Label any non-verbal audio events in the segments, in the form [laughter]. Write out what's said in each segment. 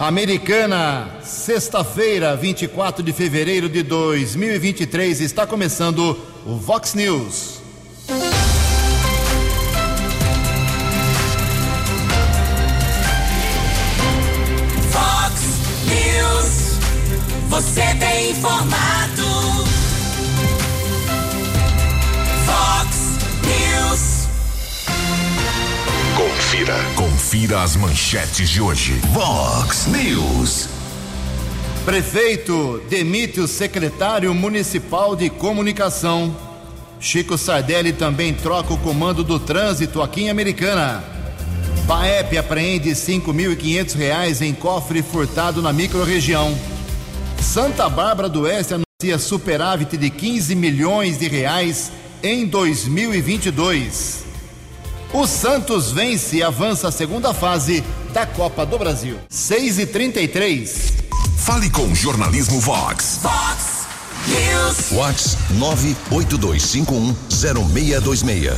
Americana, sexta-feira, 24 de fevereiro de 2023, está começando o Vox News. Vox News, você tem informado. Vox News, Confira. Confira as manchetes de hoje. Vox News. Prefeito demite o secretário municipal de comunicação. Chico Sardelli também troca o comando do trânsito aqui em Americana. Paep apreende 5.500 reais em cofre furtado na microrregião. Santa Bárbara do Oeste anuncia superávit de 15 milhões de reais em 2022. O Santos vence e avança a segunda fase da Copa do Brasil. 6 e 33 Fale com o Jornalismo Vox. Vox News, Vox 982510626.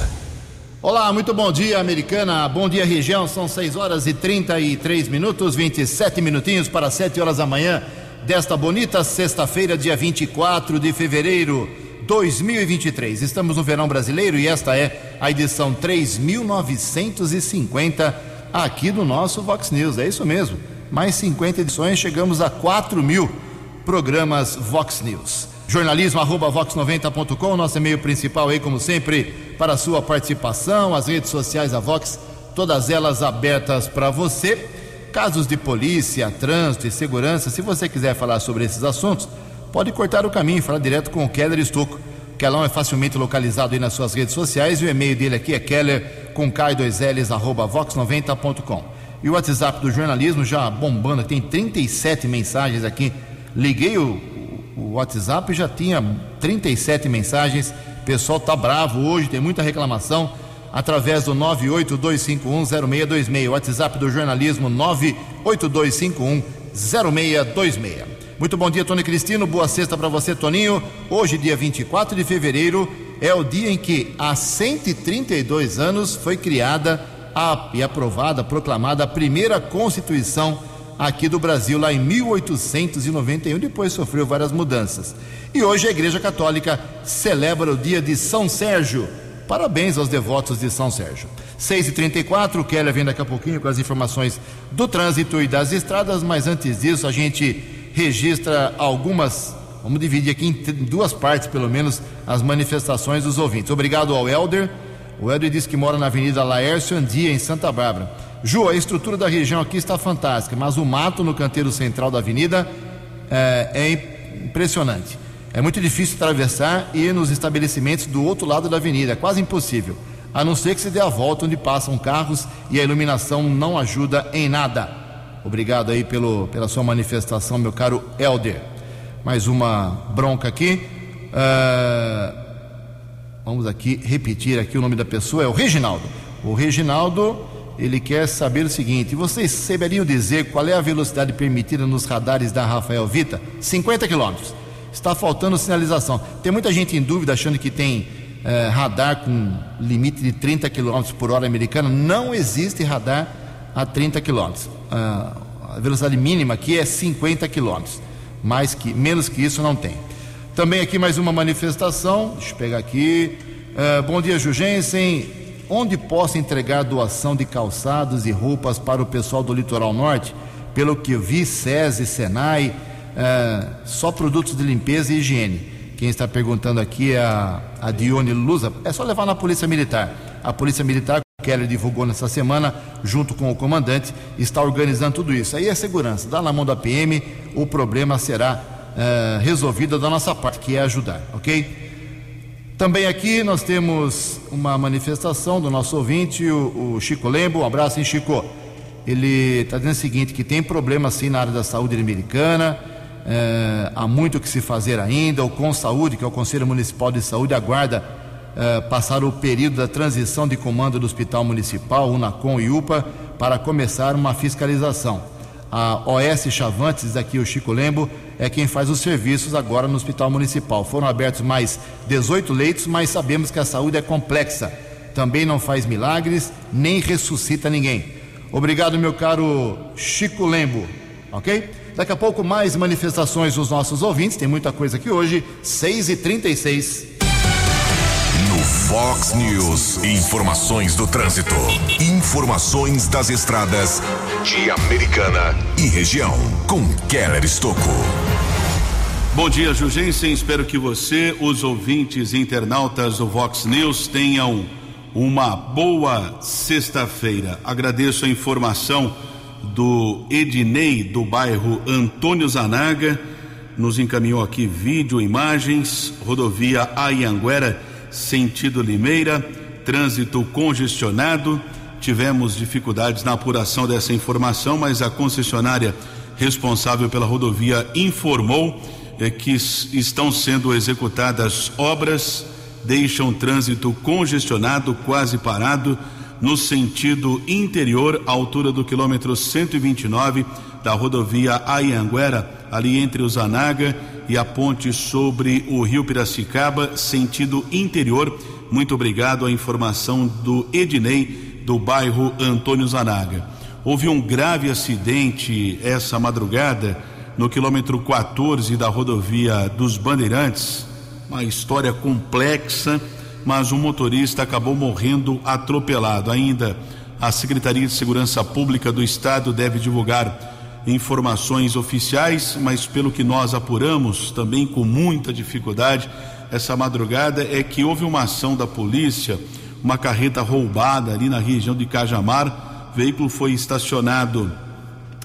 Olá, muito bom dia, americana. Bom dia, região. São 6 horas e 33 minutos, 27 minutinhos para 7 horas da manhã desta bonita sexta-feira, dia 24 de fevereiro 2023. Estamos no verão brasileiro e esta é a edição 3950 aqui do nosso Vox News. É isso mesmo. Mais 50 edições, chegamos a 4 mil programas Vox News. Jornalismo arroba vox90.com, nosso e-mail principal aí, como sempre, para a sua participação, as redes sociais da Vox, todas elas abertas para você. Casos de polícia, trânsito e segurança, se você quiser falar sobre esses assuntos, pode cortar o caminho e falar direto com o Keller Estocco. Kelão é facilmente localizado aí nas suas redes sociais e o e-mail dele aqui é keller com k2ls arroba vox90.com. E o WhatsApp do jornalismo já bombando, tem 37 mensagens aqui. Liguei o, o WhatsApp já tinha 37 mensagens. O pessoal tá bravo hoje, tem muita reclamação. Através do 982510626. WhatsApp do jornalismo 982510626. Muito bom dia, Tony Cristino. Boa sexta para você, Toninho. Hoje, dia 24 de fevereiro, é o dia em que, há 132 anos, foi criada a, e aprovada, proclamada a primeira Constituição aqui do Brasil, lá em 1891. Depois sofreu várias mudanças. E hoje a Igreja Católica celebra o dia de São Sérgio. Parabéns aos devotos de São Sérgio. 6h34, o vem daqui a pouquinho com as informações do trânsito e das estradas, mas antes disso a gente registra algumas, vamos dividir aqui em duas partes pelo menos, as manifestações dos ouvintes. Obrigado ao Helder. O Helder disse que mora na Avenida Laércio Andia, em Santa Bárbara. Ju, a estrutura da região aqui está fantástica, mas o mato no canteiro central da avenida é, é impressionante. É muito difícil atravessar e ir nos estabelecimentos do outro lado da avenida, é quase impossível. A não ser que se dê a volta onde passam carros e a iluminação não ajuda em nada. Obrigado aí pelo, pela sua manifestação, meu caro Helder. Mais uma bronca aqui. Ah, vamos aqui repetir aqui o nome da pessoa, é o Reginaldo. O Reginaldo, ele quer saber o seguinte: vocês saberiam dizer qual é a velocidade permitida nos radares da Rafael Vita? 50 quilômetros. Está faltando sinalização. Tem muita gente em dúvida achando que tem eh, radar com limite de 30 km por hora americana. Não existe radar a 30 km. Ah, a velocidade mínima aqui é 50 km. Mais que, menos que isso não tem. Também aqui mais uma manifestação. Deixa eu pegar aqui. Ah, bom dia, Jugensen. Onde posso entregar doação de calçados e roupas para o pessoal do Litoral Norte? Pelo que vi, SESI, Senai, ah, só produtos de limpeza e higiene. Quem está perguntando aqui é a, a Dione Lusa. É só levar na Polícia Militar. A Polícia Militar, Keller divulgou nessa semana, junto com o comandante, está organizando tudo isso. Aí é segurança. Dá na mão da PM, o problema será ah, resolvido da nossa parte, que é ajudar, ok? Também aqui nós temos uma manifestação do nosso ouvinte, o, o Chico Lembo. Um abraço, hein, Chico? Ele está dizendo o seguinte: que tem problema assim na área da saúde americana, é, há muito o que se fazer ainda. O ConSaúde, que é o Conselho Municipal de Saúde, aguarda é, passar o período da transição de comando do Hospital Municipal, Unacom e UPA, para começar uma fiscalização. A OS Chavantes, aqui o Chico Lembo, é quem faz os serviços agora no Hospital Municipal. Foram abertos mais 18 leitos, mas sabemos que a saúde é complexa. Também não faz milagres, nem ressuscita ninguém. Obrigado, meu caro Chico Lembo. ok? Daqui a pouco mais manifestações dos nossos ouvintes, tem muita coisa aqui hoje, 6h36. Fox News, informações do trânsito. Informações das estradas de Americana e região. Com Keller Estocco. Bom dia, Jugensen. Espero que você, os ouvintes e internautas do Vox News, tenham uma boa sexta-feira. Agradeço a informação do Ednei, do bairro Antônio Zanaga. Nos encaminhou aqui vídeo, imagens, rodovia Ayanguera, sentido Limeira, trânsito congestionado. Tivemos dificuldades na apuração dessa informação, mas a concessionária responsável pela rodovia informou é, que estão sendo executadas obras, deixam trânsito congestionado, quase parado no sentido interior, à altura do quilômetro 129 da rodovia Ayanguera, ali entre o Zanaga e a ponte sobre o rio Piracicaba, sentido interior. Muito obrigado à informação do Ednei, do bairro Antônio Zanaga. Houve um grave acidente essa madrugada no quilômetro 14 da rodovia dos Bandeirantes. Uma história complexa mas um motorista acabou morrendo atropelado. Ainda a Secretaria de Segurança Pública do Estado deve divulgar informações oficiais, mas pelo que nós apuramos, também com muita dificuldade, essa madrugada é que houve uma ação da polícia, uma carreta roubada ali na região de Cajamar. O veículo foi estacionado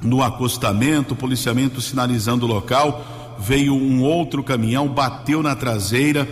no acostamento, policiamento sinalizando o local. Veio um outro caminhão, bateu na traseira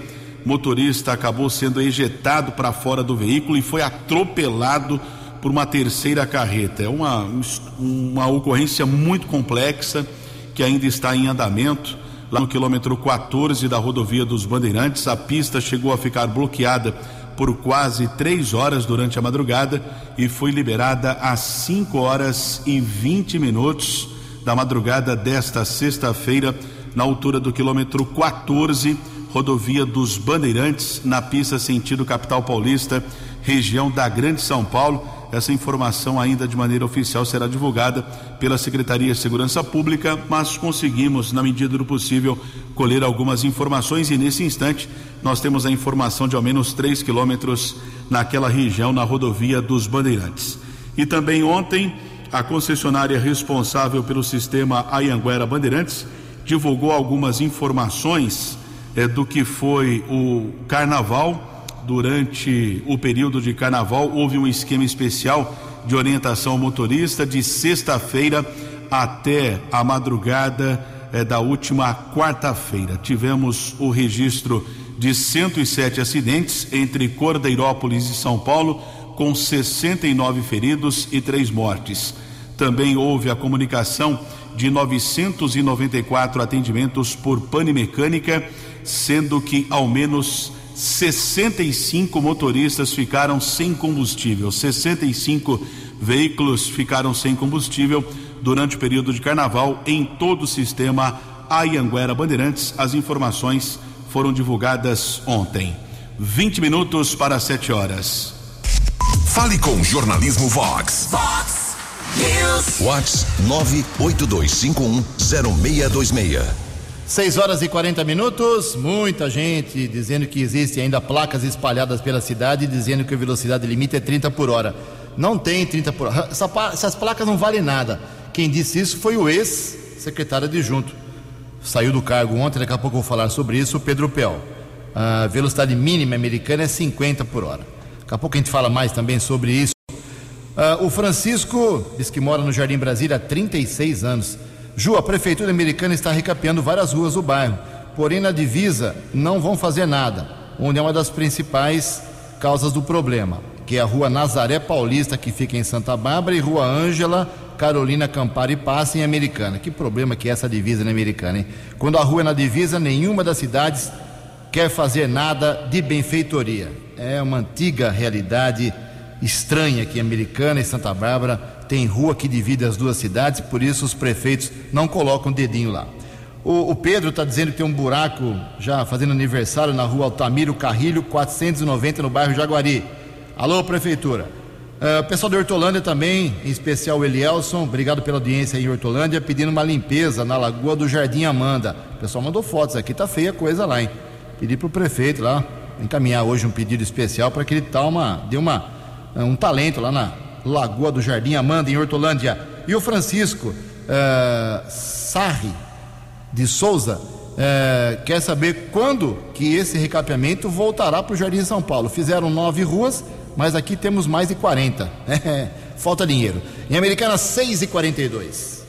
motorista acabou sendo ejetado para fora do veículo e foi atropelado por uma terceira carreta. É uma, uma ocorrência muito complexa que ainda está em andamento. Lá no quilômetro 14 da rodovia dos Bandeirantes, a pista chegou a ficar bloqueada por quase três horas durante a madrugada e foi liberada às 5 horas e 20 minutos da madrugada desta sexta-feira, na altura do quilômetro 14 rodovia dos Bandeirantes, na pista sentido capital paulista, região da Grande São Paulo. Essa informação ainda de maneira oficial será divulgada pela Secretaria de Segurança Pública, mas conseguimos, na medida do possível, colher algumas informações e nesse instante nós temos a informação de ao menos 3 quilômetros naquela região, na rodovia dos Bandeirantes. E também ontem, a concessionária responsável pelo sistema Ayanguera Bandeirantes divulgou algumas informações é, do que foi o carnaval. Durante o período de carnaval, houve um esquema especial de orientação ao motorista de sexta-feira até a madrugada é, da última quarta-feira. Tivemos o registro de 107 acidentes entre Cordeirópolis e São Paulo, com 69 feridos e três mortes. Também houve a comunicação de 994 atendimentos por pane mecânica sendo que ao menos 65 motoristas ficaram sem combustível, 65 veículos ficaram sem combustível durante o período de carnaval em todo o sistema Ayanguera Bandeirantes. As informações foram divulgadas ontem. 20 minutos para 7 horas. Fale com Jornalismo Vox. Fox News. Vox 982510626. 6 horas e 40 minutos. Muita gente dizendo que existem ainda placas espalhadas pela cidade dizendo que a velocidade limite é 30 por hora. Não tem 30 por hora. Essa, essas placas não valem nada. Quem disse isso foi o ex-secretário adjunto. Saiu do cargo ontem, daqui a pouco eu vou falar sobre isso, o Pedro Pel. A velocidade mínima americana é 50 por hora. Daqui a pouco a gente fala mais também sobre isso. Uh, o Francisco diz que mora no Jardim Brasília há 36 anos Ju, a prefeitura americana está recapeando várias ruas do bairro, porém na divisa não vão fazer nada, onde é uma das principais causas do problema, que é a rua Nazaré Paulista, que fica em Santa Bárbara, e rua Ângela Carolina Campari Passa em Americana. Que problema que é essa divisa na Americana, hein? Quando a rua é na divisa, nenhuma das cidades quer fazer nada de benfeitoria. É uma antiga realidade estranha aqui Americana e Santa Bárbara tem rua que divide as duas cidades, por isso os prefeitos não colocam o dedinho lá. O, o Pedro está dizendo que tem um buraco já fazendo aniversário na rua Altamiro Carrilho, 490, no bairro Jaguari. Alô, prefeitura. Uh, pessoal de Hortolândia também, em especial o Elielson, obrigado pela audiência em Hortolândia, pedindo uma limpeza na Lagoa do Jardim Amanda. O pessoal mandou fotos aqui, tá feia a coisa lá, hein? Pedi pro prefeito lá encaminhar hoje um pedido especial para que ele dê uma, dê uma, um talento lá na Lagoa do Jardim Amanda, em Hortolândia. E o Francisco uh, Sarri de Souza uh, quer saber quando que esse recapeamento voltará para o Jardim São Paulo. Fizeram nove ruas, mas aqui temos mais de 40. [laughs] Falta dinheiro. Em Americana, 6 e 42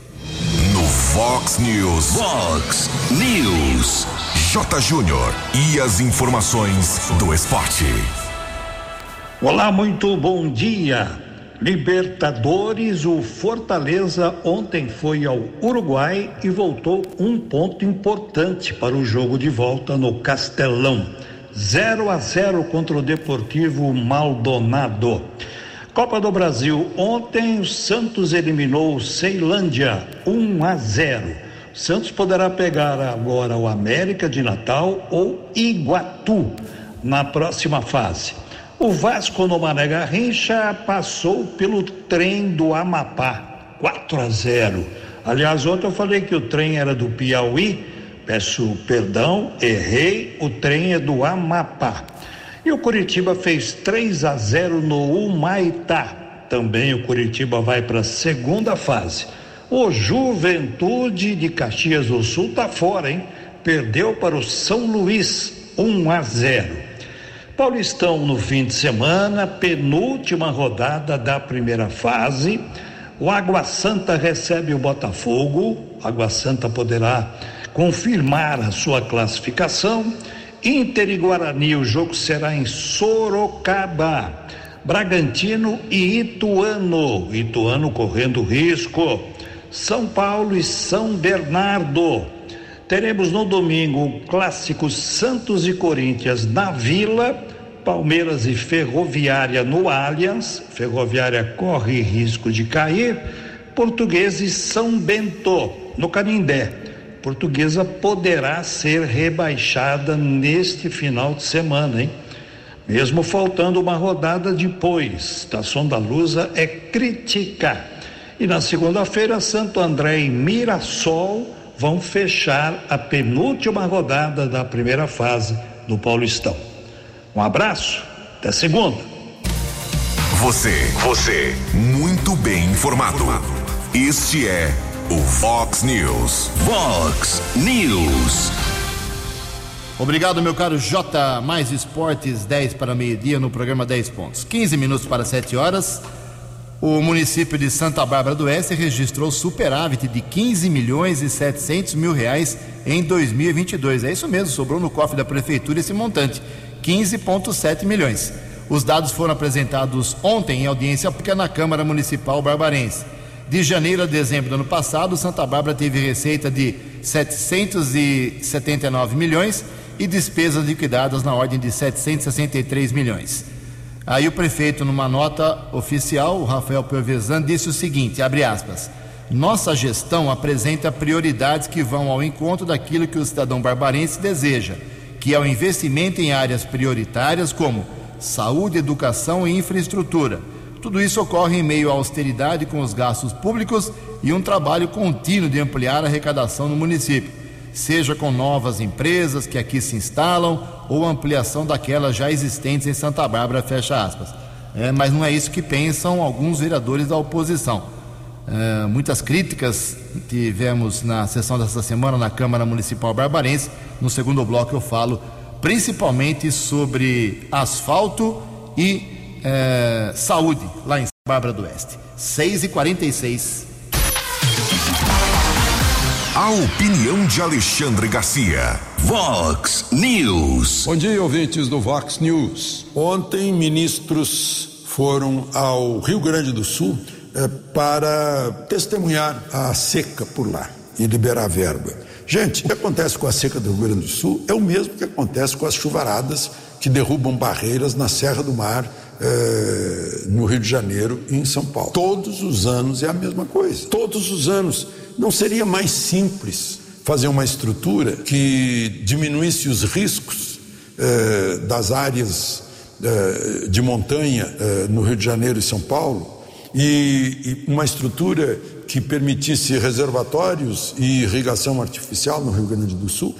No Fox News. Fox News. J. Júnior. E as informações do esporte. Olá, muito bom dia. Libertadores, o Fortaleza ontem foi ao Uruguai e voltou um ponto importante para o jogo de volta no Castelão. 0 a 0 contra o Deportivo Maldonado. Copa do Brasil, ontem o Santos eliminou o Ceilândia 1 a 0. Santos poderá pegar agora o América de Natal ou Iguatu na próxima fase. O Vasco no Mané Garrincha passou pelo trem do Amapá, 4 a 0. Aliás, ontem eu falei que o trem era do Piauí, peço perdão, errei, o trem é do Amapá. E o Curitiba fez 3 a 0 no Humaitá. Também o Curitiba vai para a segunda fase. O Juventude de Caxias do Sul tá fora, hein? Perdeu para o São Luís 1 a 0. Paulistão no fim de semana, penúltima rodada da primeira fase. O Água Santa recebe o Botafogo. Água Santa poderá confirmar a sua classificação. Inter e Guarani, o jogo será em Sorocaba. Bragantino e Ituano. Ituano correndo risco. São Paulo e São Bernardo. Teremos no domingo o clássico Santos e Corinthians na Vila, Palmeiras e Ferroviária no Allianz. Ferroviária corre risco de cair. Português e São Bento no Canindé. Portuguesa poderá ser rebaixada neste final de semana, hein? Mesmo faltando uma rodada depois. Estação da Lusa é crítica. E na segunda-feira, Santo André e Mirassol vão fechar a penúltima rodada da primeira fase do Paulistão. Um abraço, até segunda. Você, você, muito bem informado. Este é o Fox News. Fox News. Obrigado, meu caro J. Mais Esportes, 10 para meio-dia no programa 10 pontos. 15 minutos para 7 horas. O município de Santa Bárbara do Oeste registrou superávit de 15 milhões e 700 mil reais em 2022. É isso mesmo, sobrou no cofre da prefeitura esse montante, 15,7 milhões. Os dados foram apresentados ontem em audiência pública na Câmara Municipal Barbarense. De janeiro a dezembro do ano passado, Santa Bárbara teve receita de 779 milhões e despesas liquidadas na ordem de 763 milhões. Aí o prefeito, numa nota oficial, o Rafael Piovesan, disse o seguinte: abre aspas. Nossa gestão apresenta prioridades que vão ao encontro daquilo que o cidadão barbarense deseja, que é o investimento em áreas prioritárias como saúde, educação e infraestrutura. Tudo isso ocorre em meio à austeridade com os gastos públicos e um trabalho contínuo de ampliar a arrecadação no município, seja com novas empresas que aqui se instalam ou ampliação daquelas já existentes em Santa Bárbara, fecha aspas. É, mas não é isso que pensam alguns vereadores da oposição. É, muitas críticas tivemos na sessão dessa semana na Câmara Municipal Barbarense. No segundo bloco eu falo principalmente sobre asfalto e é, saúde lá em Santa Bárbara do Oeste. 6 e 46 A opinião de Alexandre Garcia. Vox News. Bom dia, ouvintes do Vox News. Ontem, ministros foram ao Rio Grande do Sul eh, para testemunhar a seca por lá e liberar verba. Gente, o que acontece com a seca do Rio Grande do Sul é o mesmo que acontece com as chuvaradas que derrubam barreiras na Serra do Mar, eh, no Rio de Janeiro e em São Paulo. Todos os anos é a mesma coisa. Todos os anos. Não seria mais simples fazer uma estrutura que diminuísse os riscos eh, das áreas eh, de montanha eh, no Rio de Janeiro e São Paulo e, e uma estrutura que permitisse reservatórios e irrigação artificial no Rio Grande do Sul,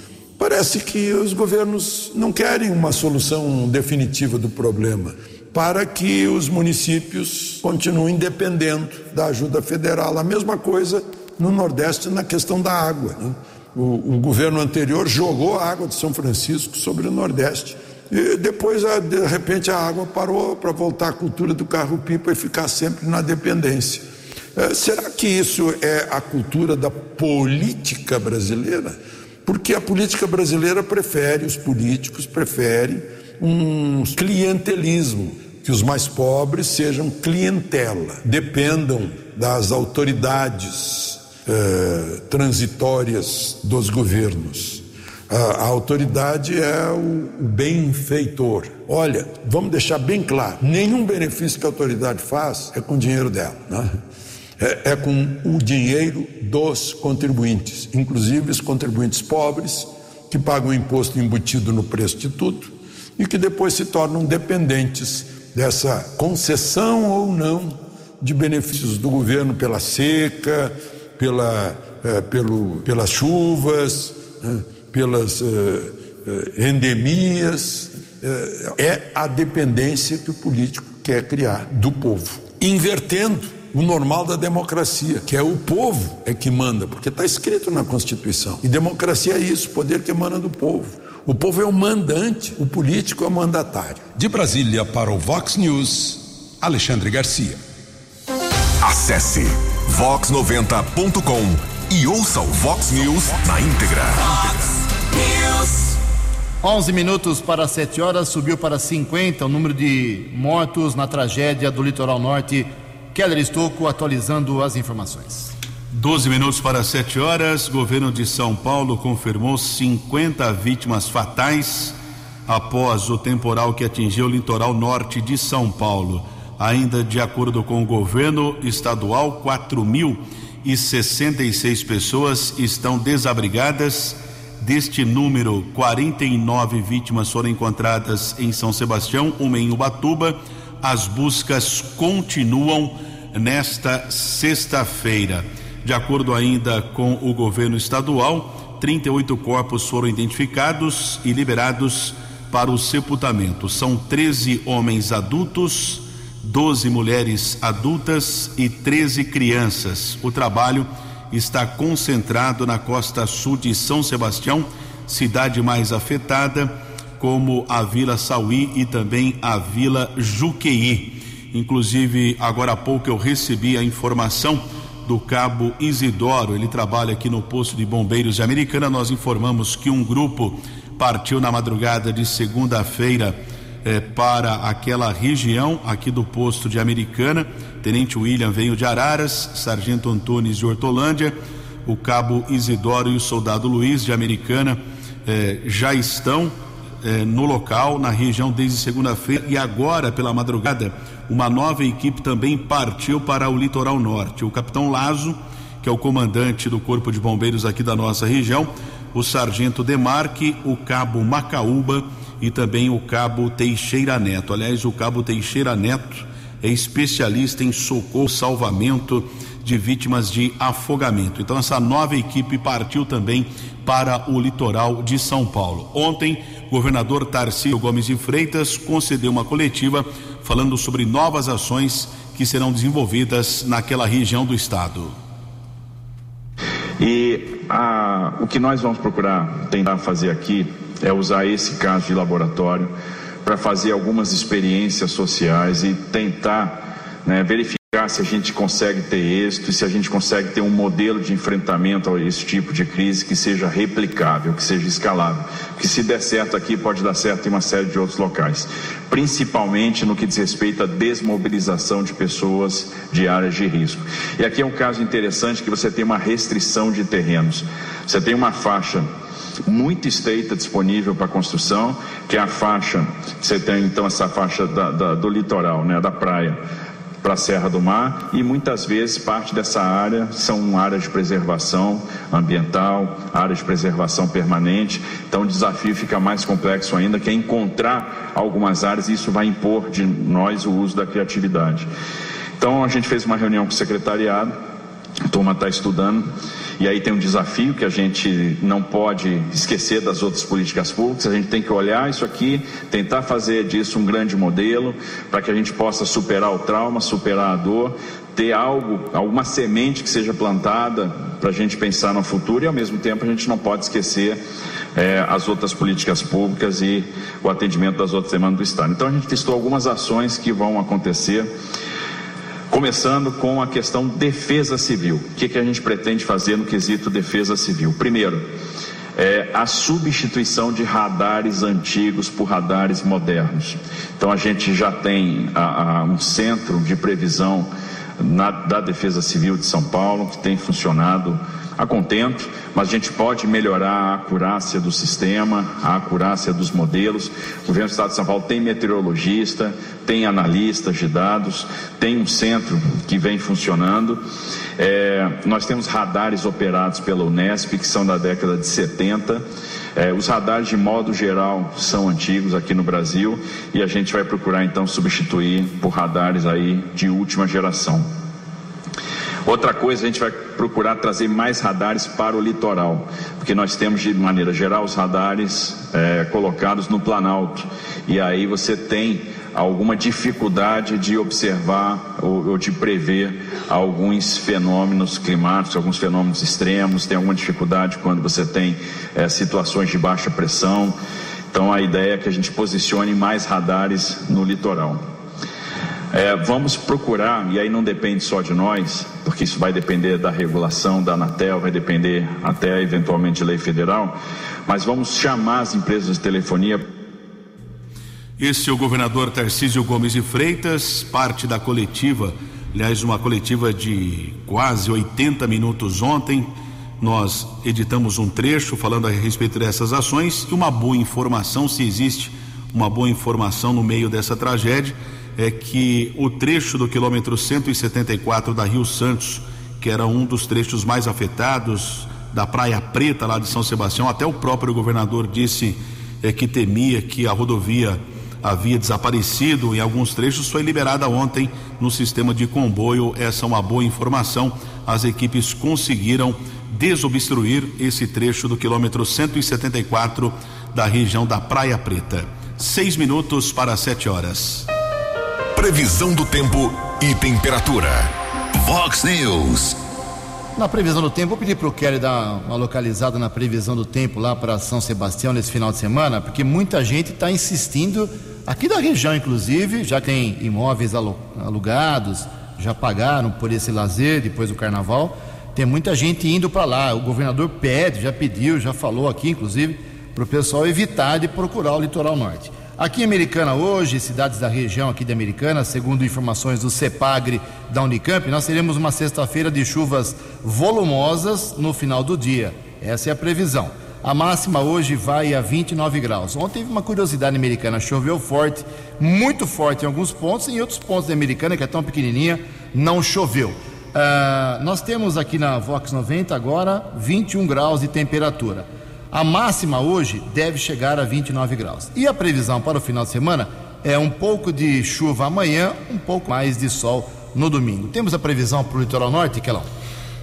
parece que os governos não querem uma solução definitiva do problema para que os municípios continuem dependendo da ajuda federal. A mesma coisa no Nordeste na questão da água. Né? O, o, governo anterior jogou a água de São Francisco sobre o Nordeste. E depois, de repente, a água parou para voltar à cultura do carro-pipa e ficar sempre na dependência. É, será que isso é a cultura da política brasileira? Porque a política brasileira prefere, os políticos preferem um clientelismo que os mais pobres sejam clientela, dependam das autoridades eh, transitórias dos governos. A, a autoridade é o, o benfeitor. Olha, vamos deixar bem claro: nenhum benefício que a autoridade faz é com o dinheiro dela, né? É, é com o dinheiro dos contribuintes, inclusive os contribuintes pobres que pagam imposto embutido no preço de tudo e que depois se tornam dependentes dessa concessão ou não de benefícios do governo pela seca, pela, eh, pelo, pelas chuvas, eh, pelas eh, endemias. é a dependência que o político quer criar do povo, invertendo o normal da democracia, que é o povo é que manda, porque está escrito na Constituição. E democracia é isso, poder que emana do povo. O povo é o mandante, o político é o mandatário. De Brasília para o Vox News, Alexandre Garcia. Acesse vox90.com e ouça o Vox News na íntegra. News. 11 minutos para 7 horas, subiu para 50 o número de mortos na tragédia do litoral norte. Keller Estocco atualizando as informações. 12 minutos para 7 horas. Governo de São Paulo confirmou 50 vítimas fatais após o temporal que atingiu o litoral norte de São Paulo. Ainda de acordo com o governo estadual, 4.066 pessoas estão desabrigadas. Deste número, 49 vítimas foram encontradas em São Sebastião, uma em Ubatuba. As buscas continuam nesta sexta-feira. De acordo ainda com o governo estadual, 38 corpos foram identificados e liberados para o sepultamento. São 13 homens adultos, 12 mulheres adultas e 13 crianças. O trabalho está concentrado na costa sul de São Sebastião, cidade mais afetada, como a Vila Sauí e também a Vila Juqueí. Inclusive, agora há pouco eu recebi a informação do cabo Isidoro. Ele trabalha aqui no posto de bombeiros de Americana. Nós informamos que um grupo partiu na madrugada de segunda-feira eh, para aquela região aqui do posto de Americana. Tenente William veio de Araras, Sargento Antunes de Hortolândia, o cabo Isidoro e o soldado Luiz de Americana eh, já estão eh, no local, na região desde segunda-feira e agora pela madrugada uma nova equipe também partiu para o litoral norte. O capitão Lazo, que é o comandante do Corpo de Bombeiros aqui da nossa região, o sargento Demarque, o cabo Macaúba e também o cabo Teixeira Neto. Aliás, o cabo Teixeira Neto é especialista em socorro, salvamento de vítimas de afogamento. Então essa nova equipe partiu também para o litoral de São Paulo. Ontem, governador Tarcísio Gomes de Freitas concedeu uma coletiva falando sobre novas ações que serão desenvolvidas naquela região do estado. E a, o que nós vamos procurar tentar fazer aqui é usar esse caso de laboratório para fazer algumas experiências sociais e tentar né, verificar se a gente consegue ter êxito e se a gente consegue ter um modelo de enfrentamento a esse tipo de crise que seja replicável, que seja escalável. Que se der certo aqui, pode dar certo em uma série de outros locais. Principalmente no que diz respeito à desmobilização de pessoas de áreas de risco. E aqui é um caso interessante que você tem uma restrição de terrenos. Você tem uma faixa muito estreita disponível para construção, que é a faixa, você tem então essa faixa da, da, do litoral, né, da praia para a Serra do Mar e muitas vezes parte dessa área são áreas de preservação ambiental, áreas de preservação permanente. Então o desafio fica mais complexo ainda, que é encontrar algumas áreas e isso vai impor de nós o uso da criatividade. Então a gente fez uma reunião com o secretariado, a turma está estudando e aí tem um desafio que a gente não pode esquecer das outras políticas públicas, a gente tem que olhar isso aqui, tentar fazer disso um grande modelo, para que a gente possa superar o trauma, superar a dor, ter algo, alguma semente que seja plantada para a gente pensar no futuro. E ao mesmo tempo a gente não pode esquecer é, as outras políticas públicas e o atendimento das outras demandas do Estado. Então a gente testou algumas ações que vão acontecer Começando com a questão defesa civil. O que, que a gente pretende fazer no quesito defesa civil? Primeiro, é a substituição de radares antigos por radares modernos. Então a gente já tem a, a, um centro de previsão na, da Defesa Civil de São Paulo que tem funcionado a contento, mas a gente pode melhorar a acurácia do sistema, a acurácia dos modelos. O governo do Estado de São Paulo tem meteorologista, tem analistas de dados, tem um centro que vem funcionando. É, nós temos radares operados pela Unesp, que são da década de 70. É, os radares, de modo geral, são antigos aqui no Brasil e a gente vai procurar então substituir por radares aí de última geração. Outra coisa, a gente vai procurar trazer mais radares para o litoral, porque nós temos de maneira geral os radares é, colocados no Planalto, e aí você tem alguma dificuldade de observar ou, ou, de prever alguns fenômenos climáticos, alguns fenômenos extremos, tem alguma dificuldade quando você tem é, situações de baixa pressão. Então a ideia é que a gente posicione mais radares no litoral. É, vamos procurar, e aí não depende só de nós, porque isso vai depender da regulação da Anatel, vai depender até eventualmente de lei federal, mas vamos chamar as empresas de telefonia. Esse é o governador Tarcísio Gomes de Freitas, parte da coletiva, aliás, uma coletiva de quase 80 minutos ontem. Nós editamos um trecho falando a respeito dessas ações e uma boa informação, se existe uma boa informação no meio dessa tragédia é que o trecho do quilômetro 174 da Rio Santos, que era um dos trechos mais afetados da Praia Preta lá de São Sebastião, até o próprio governador disse é, que temia que a rodovia havia desaparecido em alguns trechos, foi liberada ontem no sistema de comboio. Essa é uma boa informação. As equipes conseguiram desobstruir esse trecho do quilômetro 174 da região da Praia Preta. Seis minutos para sete horas. Previsão do tempo e temperatura. Vox News. Na previsão do tempo, vou pedir para o Kelly dar uma localizada na previsão do tempo lá para São Sebastião nesse final de semana, porque muita gente está insistindo, aqui da região inclusive, já tem imóveis alugados, já pagaram por esse lazer depois do carnaval. Tem muita gente indo para lá. O governador pede, já pediu, já falou aqui, inclusive, para o pessoal evitar de procurar o litoral norte. Aqui em Americana hoje, cidades da região aqui de Americana, segundo informações do CEPAGRE da Unicamp, nós teremos uma sexta-feira de chuvas volumosas no final do dia. Essa é a previsão. A máxima hoje vai a 29 graus. Ontem teve uma curiosidade americana, choveu forte, muito forte em alguns pontos, em outros pontos da Americana, que é tão pequenininha, não choveu. Uh, nós temos aqui na Vox 90 agora 21 graus de temperatura. A máxima hoje deve chegar a 29 graus. E a previsão para o final de semana é um pouco de chuva amanhã, um pouco mais de sol no domingo. Temos a previsão para o litoral norte, Kelão?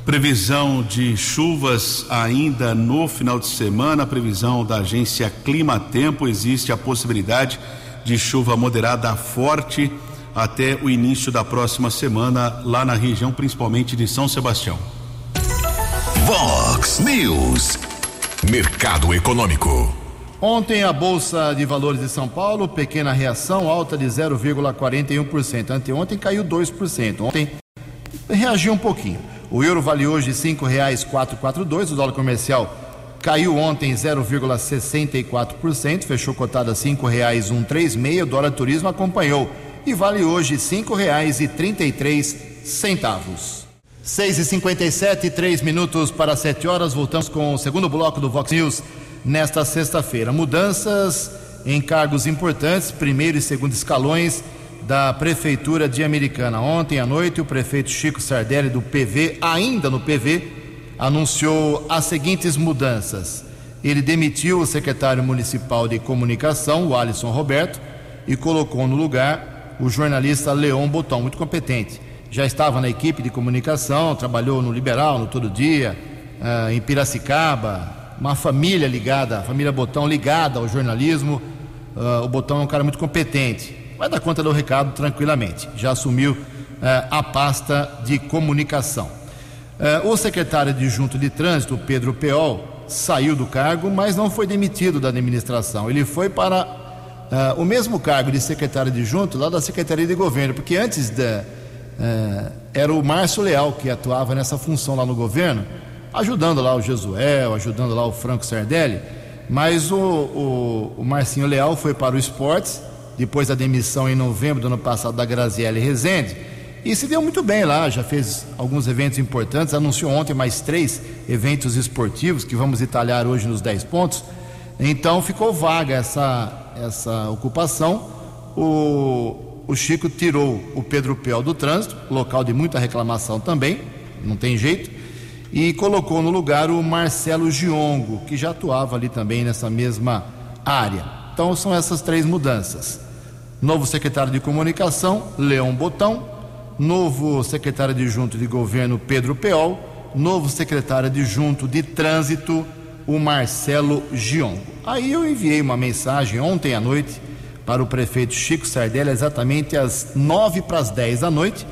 Previsão de chuvas ainda no final de semana, previsão da agência Clima Tempo, existe a possibilidade de chuva moderada forte até o início da próxima semana, lá na região, principalmente de São Sebastião. Vox News. Mercado Econômico. Ontem a Bolsa de Valores de São Paulo, pequena reação, alta de 0,41%. Anteontem caiu 2%. Ontem reagiu um pouquinho. O euro vale hoje R$ 5,442, o dólar comercial caiu ontem 0,64%, fechou cotada R$ 5,136, o dólar turismo acompanhou e vale hoje R$ 5,33. 6 e 57 3 minutos para 7 horas. Voltamos com o segundo bloco do Vox News nesta sexta-feira. Mudanças em cargos importantes, primeiro e segundo escalões da Prefeitura de Americana. Ontem à noite, o prefeito Chico Sardelli, do PV, ainda no PV, anunciou as seguintes mudanças. Ele demitiu o secretário municipal de comunicação, o Alisson Roberto, e colocou no lugar o jornalista Leon Botão, muito competente. Já estava na equipe de comunicação, trabalhou no Liberal, no Todo Dia, uh, em Piracicaba, uma família ligada, a família Botão ligada ao jornalismo. Uh, o Botão é um cara muito competente vai dar conta do recado tranquilamente. Já assumiu eh, a pasta de comunicação. Eh, o secretário adjunto de, de trânsito, Pedro Peol, saiu do cargo, mas não foi demitido da administração. Ele foi para eh, o mesmo cargo de secretário adjunto lá da Secretaria de Governo, porque antes de, era o Márcio Leal que atuava nessa função lá no governo, ajudando lá o Jesuel, ajudando lá o Franco Sardelli. Mas o, o, o Marcinho Leal foi para o esportes depois da demissão em novembro do ano passado da Graziele Rezende. E se deu muito bem lá, já fez alguns eventos importantes, anunciou ontem mais três eventos esportivos que vamos detalhar hoje nos 10 pontos. Então ficou vaga essa, essa ocupação. O, o Chico tirou o Pedro Pel do trânsito, local de muita reclamação também, não tem jeito, e colocou no lugar o Marcelo Giongo, que já atuava ali também nessa mesma área. Então são essas três mudanças. Novo secretário de comunicação, Leão Botão. Novo secretário adjunto de, de governo, Pedro Peol. Novo secretário adjunto de, de trânsito, o Marcelo Giongo. Aí eu enviei uma mensagem ontem à noite para o prefeito Chico Sardelli, exatamente às nove para as dez da noite,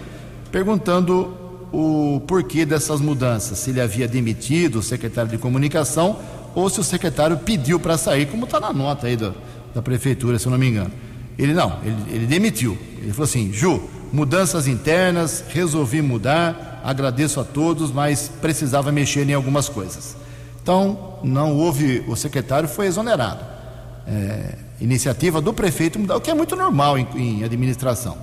perguntando o porquê dessas mudanças, se ele havia demitido o secretário de comunicação ou se o secretário pediu para sair, como está na nota aí do, da prefeitura, se eu não me engano. Ele não, ele, ele demitiu. Ele falou assim: Ju, mudanças internas, resolvi mudar, agradeço a todos, mas precisava mexer em algumas coisas. Então, não houve, o secretário foi exonerado. É, iniciativa do prefeito mudar, o que é muito normal em, em administração.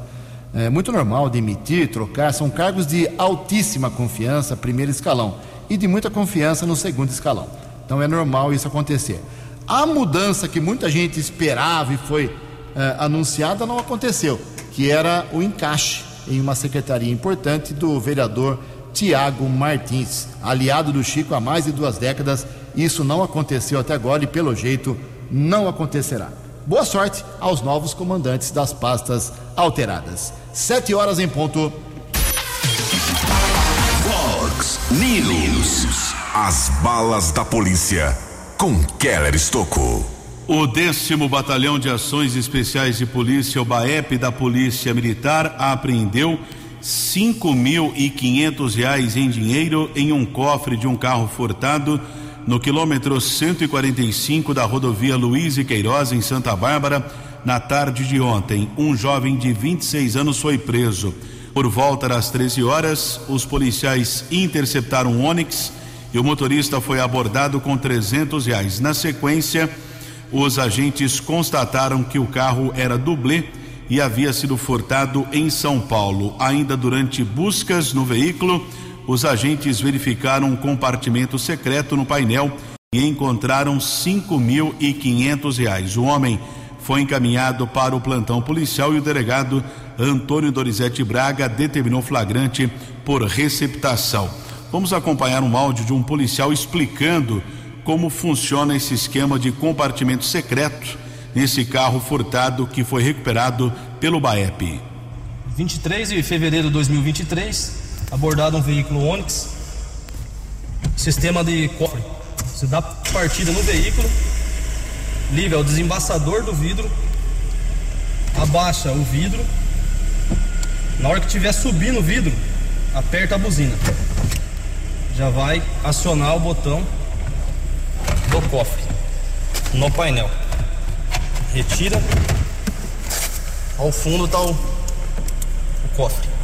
É muito normal demitir, trocar, são cargos de altíssima confiança, primeiro escalão, e de muita confiança no segundo escalão. Então é normal isso acontecer. A mudança que muita gente esperava e foi eh, anunciada não aconteceu, que era o encaixe em uma secretaria importante do vereador Tiago Martins, aliado do Chico há mais de duas décadas. Isso não aconteceu até agora e, pelo jeito, não acontecerá. Boa sorte aos novos comandantes das pastas alteradas. Sete horas em ponto. Fox News. As balas da polícia com Keller Estocou. O décimo Batalhão de Ações Especiais de Polícia, o BAEP da Polícia Militar, apreendeu cinco mil e quinhentos reais em dinheiro em um cofre de um carro furtado no quilômetro 145 da rodovia Luiz e Queiroz, em Santa Bárbara, na tarde de ontem. Um jovem de 26 anos foi preso. Por volta das 13 horas, os policiais interceptaram um Onix e o motorista foi abordado com 300 reais. Na sequência, os agentes constataram que o carro era dublê e havia sido furtado em São Paulo. Ainda durante buscas no veículo, os agentes verificaram um compartimento secreto no painel e encontraram cinco mil e quinhentos reais. O homem foi encaminhado para o plantão policial e o delegado Antônio Dorizete Braga determinou flagrante por receptação. Vamos acompanhar um áudio de um policial explicando como funciona esse esquema de compartimento secreto nesse carro furtado que foi recuperado pelo BAEP. 23 de fevereiro de 2023, abordado um veículo Onix, sistema de cofre. Você dá partida no veículo, liga o desembaçador do vidro, abaixa o vidro. Na hora que estiver subindo o vidro, aperta a buzina. Já vai acionar o botão do cofre no painel. Retira. Ao fundo está o, o cofre.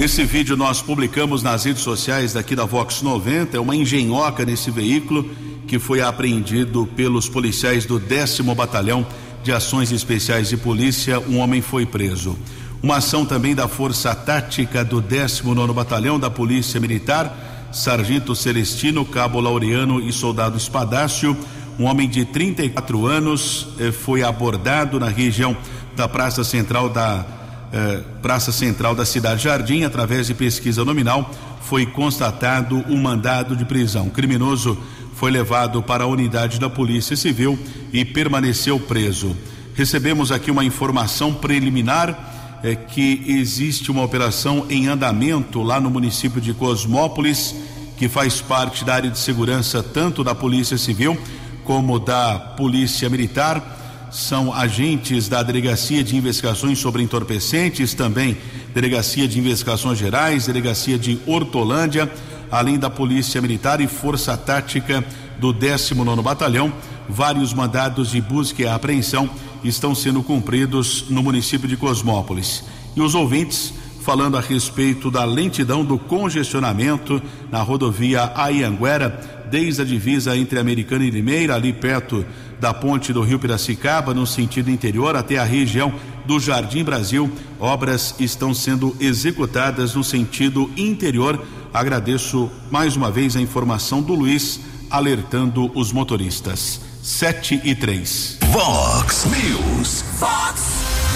Esse vídeo nós publicamos nas redes sociais daqui da Vox 90. É uma engenhoca nesse veículo que foi apreendido pelos policiais do décimo batalhão de ações especiais de polícia. Um homem foi preso. Uma ação também da Força Tática do 19 Batalhão da Polícia Militar Sargento Celestino, Cabo Laureano e Soldado Espadácio. Um homem de 34 anos eh, foi abordado na região da Praça Central da eh, Praça Central da Cidade Jardim, através de pesquisa nominal, foi constatado um mandado de prisão. O criminoso foi levado para a unidade da Polícia Civil e permaneceu preso. Recebemos aqui uma informação preliminar é, que existe uma operação em andamento lá no município de Cosmópolis, que faz parte da área de segurança tanto da Polícia Civil como da Polícia Militar. São agentes da Delegacia de Investigações sobre Entorpecentes, também Delegacia de Investigações Gerais, Delegacia de Hortolândia, além da Polícia Militar e Força Tática do 19 Batalhão. Vários mandados de busca e apreensão estão sendo cumpridos no município de Cosmópolis. E os ouvintes falando a respeito da lentidão do congestionamento na rodovia Aianguera, desde a divisa entre Americana e Limeira, ali perto da ponte do Rio Piracicaba, no sentido interior, até a região do Jardim Brasil. Obras estão sendo executadas no sentido interior. Agradeço mais uma vez a informação do Luiz, alertando os motoristas. 7 e 3. Vox News. Fox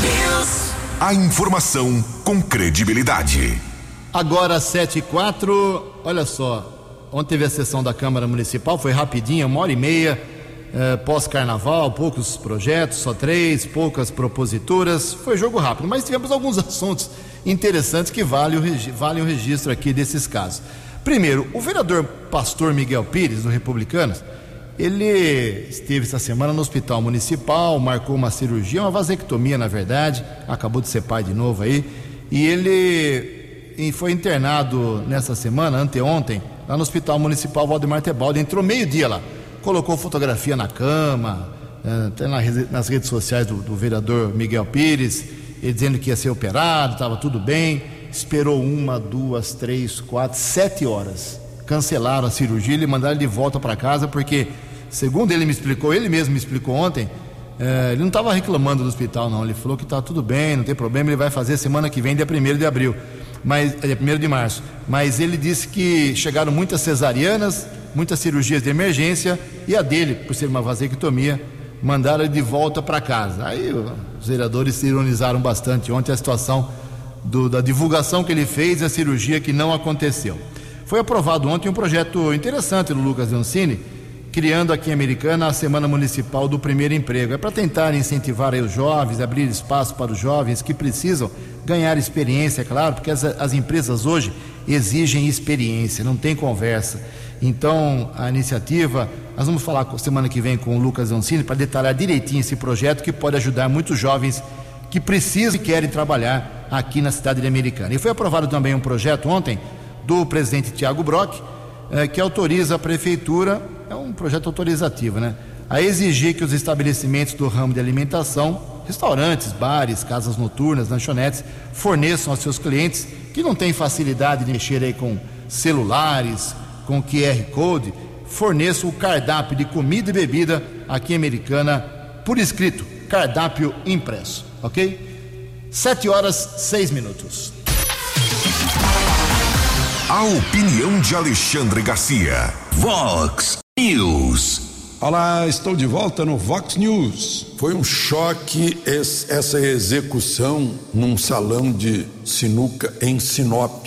News. A informação com credibilidade. Agora 7 e 4, olha só. Ontem teve a sessão da Câmara Municipal, foi rapidinha, uma hora e meia, eh, pós-carnaval, poucos projetos, só três, poucas proposituras, foi jogo rápido, mas tivemos alguns [laughs] assuntos interessantes que valem o, valem o registro aqui desses casos. Primeiro, o vereador pastor Miguel Pires, do Republicanos, ele esteve essa semana no hospital municipal, marcou uma cirurgia, uma vasectomia, na verdade, acabou de ser pai de novo aí, e ele foi internado nessa semana, anteontem, lá no hospital municipal Valdemar Tebaldi, entrou meio-dia lá, colocou fotografia na cama, eh, até rede- nas redes sociais do, do vereador Miguel Pires, ele dizendo que ia ser operado, estava tudo bem, esperou uma, duas, três, quatro, sete horas cancelaram a cirurgia e mandaram ele de volta para casa porque, segundo ele me explicou, ele mesmo me explicou ontem, eh, ele não estava reclamando do hospital, não. Ele falou que está tudo bem, não tem problema, ele vai fazer semana que vem, dia 1 de abril, mas é dia 1 de março. Mas ele disse que chegaram muitas cesarianas, muitas cirurgias de emergência e a dele, por ser uma vasectomia, mandaram ele de volta para casa. Aí os vereadores se ironizaram bastante ontem a situação do- da divulgação que ele fez e a cirurgia que não aconteceu. Foi aprovado ontem um projeto interessante do Lucas Leoncini, criando aqui em Americana a Semana Municipal do Primeiro Emprego. É para tentar incentivar os jovens, abrir espaço para os jovens que precisam ganhar experiência, é claro, porque as, as empresas hoje exigem experiência, não tem conversa. Então, a iniciativa, nós vamos falar semana que vem com o Lucas Leoncini para detalhar direitinho esse projeto que pode ajudar muitos jovens que precisam e querem trabalhar aqui na cidade de Americana. E foi aprovado também um projeto ontem do presidente Tiago Brock, eh, que autoriza a prefeitura, é um projeto autorizativo, né? A exigir que os estabelecimentos do ramo de alimentação, restaurantes, bares, casas noturnas, lanchonetes, forneçam aos seus clientes que não têm facilidade de mexer aí com celulares, com QR Code, forneçam o cardápio de comida e bebida aqui em Americana por escrito, cardápio impresso, ok? Sete horas, seis minutos. A opinião de Alexandre Garcia. Vox News. Olá, estou de volta no Vox News. Foi um choque es- essa execução num salão de sinuca em Sinop.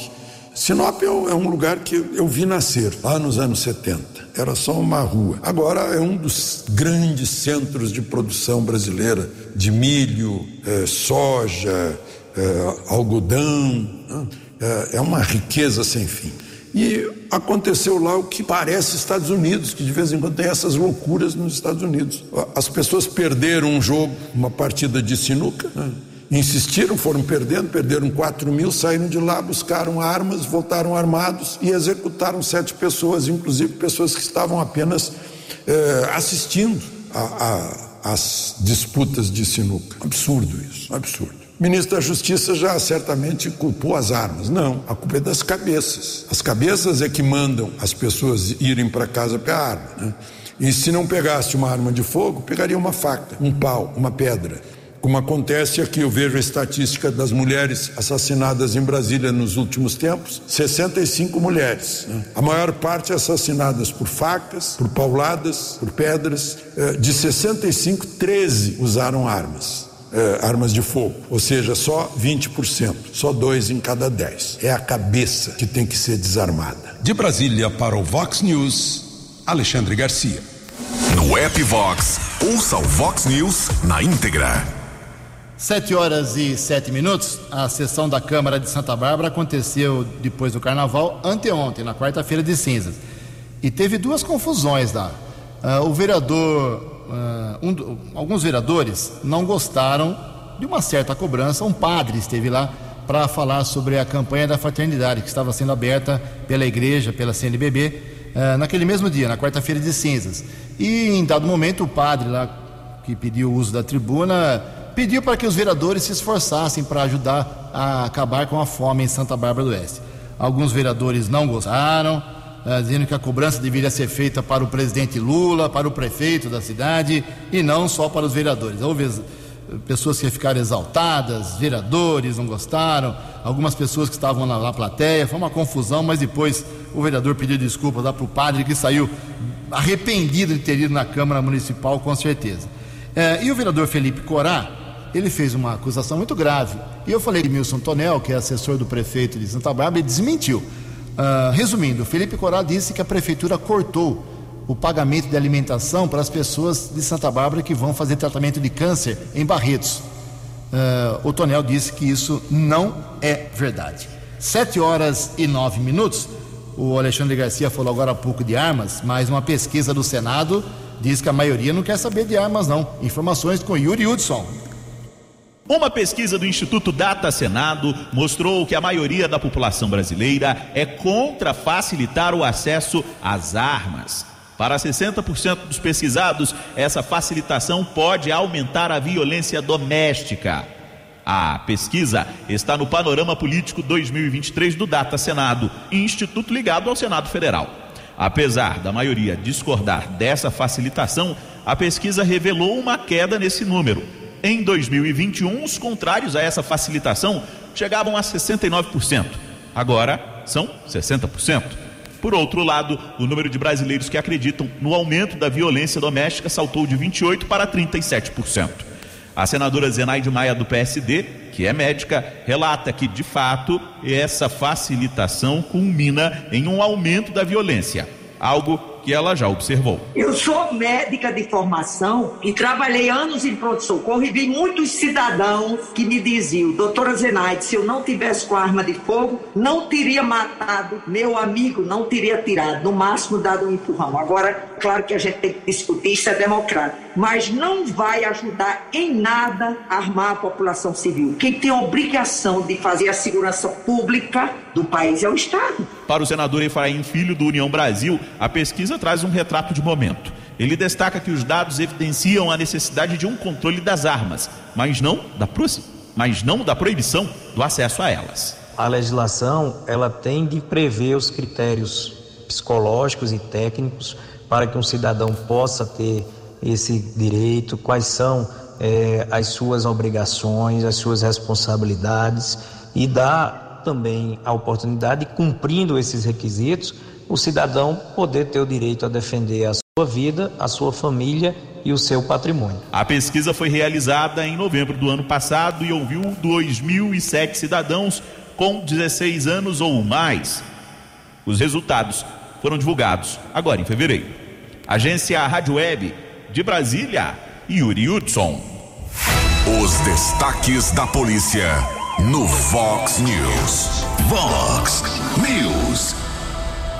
Sinop é um é um lugar que eu vi nascer lá nos anos 70. Era só uma rua. Agora é um dos grandes centros de produção brasileira de milho, eh, soja, eh, algodão. né? É uma riqueza sem fim. E aconteceu lá o que parece Estados Unidos, que de vez em quando tem essas loucuras nos Estados Unidos. As pessoas perderam um jogo, uma partida de sinuca, né? Insistiram, foram perdendo, perderam 4 mil, saíram de lá, buscaram armas, voltaram armados e executaram sete pessoas, inclusive pessoas que estavam apenas eh, assistindo às disputas de sinuca. Absurdo isso, absurdo. O ministro da Justiça já certamente culpou as armas. Não, a culpa é das cabeças. As cabeças é que mandam as pessoas irem para casa pegar arma. Né? E se não pegasse uma arma de fogo, pegaria uma faca, um pau, uma pedra. Como acontece aqui, eu vejo a estatística das mulheres assassinadas em Brasília nos últimos tempos: 65 mulheres. né? A maior parte assassinadas por facas, por pauladas, por pedras. Eh, De 65, 13 usaram armas. eh, armas de fogo, ou seja, só 20%, só dois em cada dez. É a cabeça que tem que ser desarmada. De Brasília para o Vox News, Alexandre Garcia. No app Vox, ouça o Vox News na íntegra. Sete horas e sete minutos. A sessão da Câmara de Santa Bárbara aconteceu depois do Carnaval, anteontem, na quarta-feira de cinzas. E teve duas confusões lá. Uh, o vereador, uh, um, alguns vereadores não gostaram de uma certa cobrança. Um padre esteve lá para falar sobre a campanha da fraternidade que estava sendo aberta pela igreja, pela CNBB, uh, ah, naquele mesmo dia, na quarta-feira de cinzas. E em dado momento, o padre lá que pediu o uso da tribuna pediu para que os vereadores se esforçassem para ajudar a acabar com a fome em Santa Bárbara do Oeste. Alguns vereadores não gostaram, eh, dizendo que a cobrança deveria ser feita para o presidente Lula, para o prefeito da cidade e não só para os vereadores. Houve pessoas que ficaram exaltadas, vereadores não gostaram, algumas pessoas que estavam na, na plateia, foi uma confusão, mas depois o vereador pediu desculpas lá para o padre que saiu arrependido de ter ido na Câmara Municipal, com certeza. É, e o vereador Felipe Corá, ele fez uma acusação muito grave. E eu falei que Milson Tonel, que é assessor do prefeito de Santa Bárbara, ele desmentiu. Uh, resumindo, Felipe Coral disse que a prefeitura cortou o pagamento de alimentação para as pessoas de Santa Bárbara que vão fazer tratamento de câncer em Barretos. Uh, o Tonel disse que isso não é verdade. Sete horas e nove minutos. O Alexandre Garcia falou agora há pouco de armas, mas uma pesquisa do Senado diz que a maioria não quer saber de armas, não. Informações com Yuri Hudson. Uma pesquisa do Instituto Data Senado mostrou que a maioria da população brasileira é contra facilitar o acesso às armas. Para 60% dos pesquisados, essa facilitação pode aumentar a violência doméstica. A pesquisa está no Panorama Político 2023 do Data Senado, instituto ligado ao Senado Federal. Apesar da maioria discordar dessa facilitação, a pesquisa revelou uma queda nesse número em 2021, os contrários a essa facilitação chegavam a 69%. Agora são 60%. Por outro lado, o número de brasileiros que acreditam no aumento da violência doméstica saltou de 28% para 37%. A senadora Zenaide Maia, do PSD, que é médica, relata que, de fato, essa facilitação culmina em um aumento da violência, algo que ela já observou. Eu sou médica de formação e trabalhei anos em pronto-socorro e vi muitos cidadãos que me diziam, doutora Zenaide, se eu não tivesse com arma de fogo, não teria matado meu amigo, não teria tirado, no máximo dado um empurrão. Agora, claro que a gente tem que discutir, isso é democrático, mas não vai ajudar em nada a armar a população civil. Quem tem a obrigação de fazer a segurança pública do país é o Estado. Para o senador Efraim Filho, do União Brasil, a pesquisa traz um retrato de momento. Ele destaca que os dados evidenciam a necessidade de um controle das armas, mas não da, mas não da proibição do acesso a elas. A legislação ela tem de prever os critérios psicológicos e técnicos para que um cidadão possa ter esse direito, quais são é, as suas obrigações, as suas responsabilidades e dá também a oportunidade de, cumprindo esses requisitos, o cidadão poder ter o direito a defender a sua vida, a sua família e o seu patrimônio. A pesquisa foi realizada em novembro do ano passado e ouviu 2.007 cidadãos com 16 anos ou mais. Os resultados foram divulgados agora em fevereiro. Agência Rádio Web de Brasília, Yuri Hudson. Os destaques da polícia no Vox News. Vox News.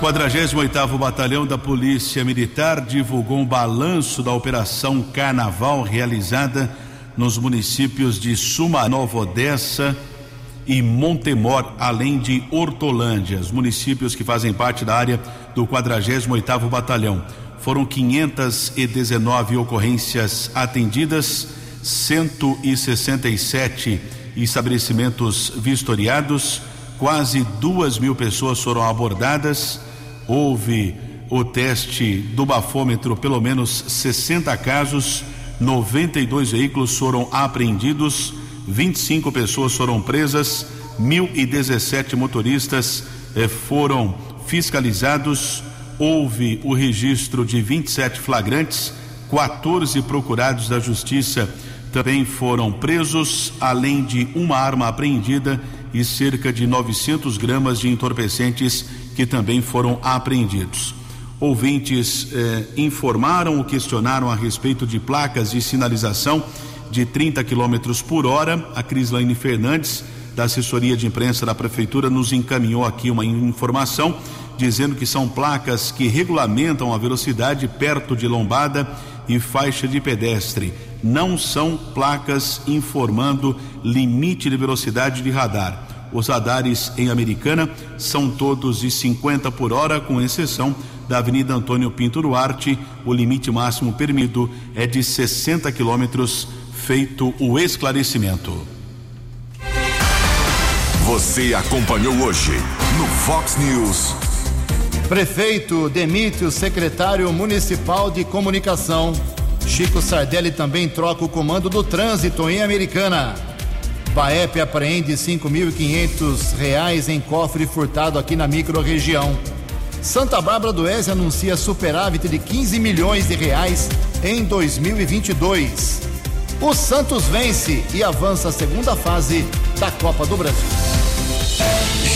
48º Batalhão da Polícia Militar divulgou um balanço da operação Carnaval realizada nos municípios de Suma Nova Odessa e Montemor, além de Hortolândia, os municípios que fazem parte da área do 48º Batalhão. Foram 519 ocorrências atendidas, 167 estabelecimentos vistoriados, quase duas mil pessoas foram abordadas, houve o teste do bafômetro, pelo menos 60 casos, 92 veículos foram apreendidos, 25 pessoas foram presas, 1.017 motoristas eh, foram fiscalizados, houve o registro de 27 flagrantes, 14 procurados da Justiça também foram presos, além de uma arma apreendida e cerca de 900 gramas de entorpecentes que também foram apreendidos. Ouvintes eh, informaram ou questionaram a respeito de placas de sinalização de 30 km por hora. A Crislaine Fernandes, da assessoria de imprensa da Prefeitura, nos encaminhou aqui uma informação dizendo que são placas que regulamentam a velocidade perto de lombada e faixa de pedestre. Não são placas informando limite de velocidade de radar. Os radares em Americana são todos de 50 por hora, com exceção da Avenida Antônio Pinto Duarte. O limite máximo permitido é de 60 quilômetros, feito o esclarecimento. Você acompanhou hoje no Fox News. Prefeito demite o secretário municipal de comunicação. Chico Sardelli também troca o comando do trânsito em Americana. Baep apreende 5.500 reais em cofre furtado aqui na microrregião. Santa Bárbara do Oeste anuncia superávit de 15 milhões de reais em 2022. O Santos vence e avança a segunda fase da Copa do Brasil.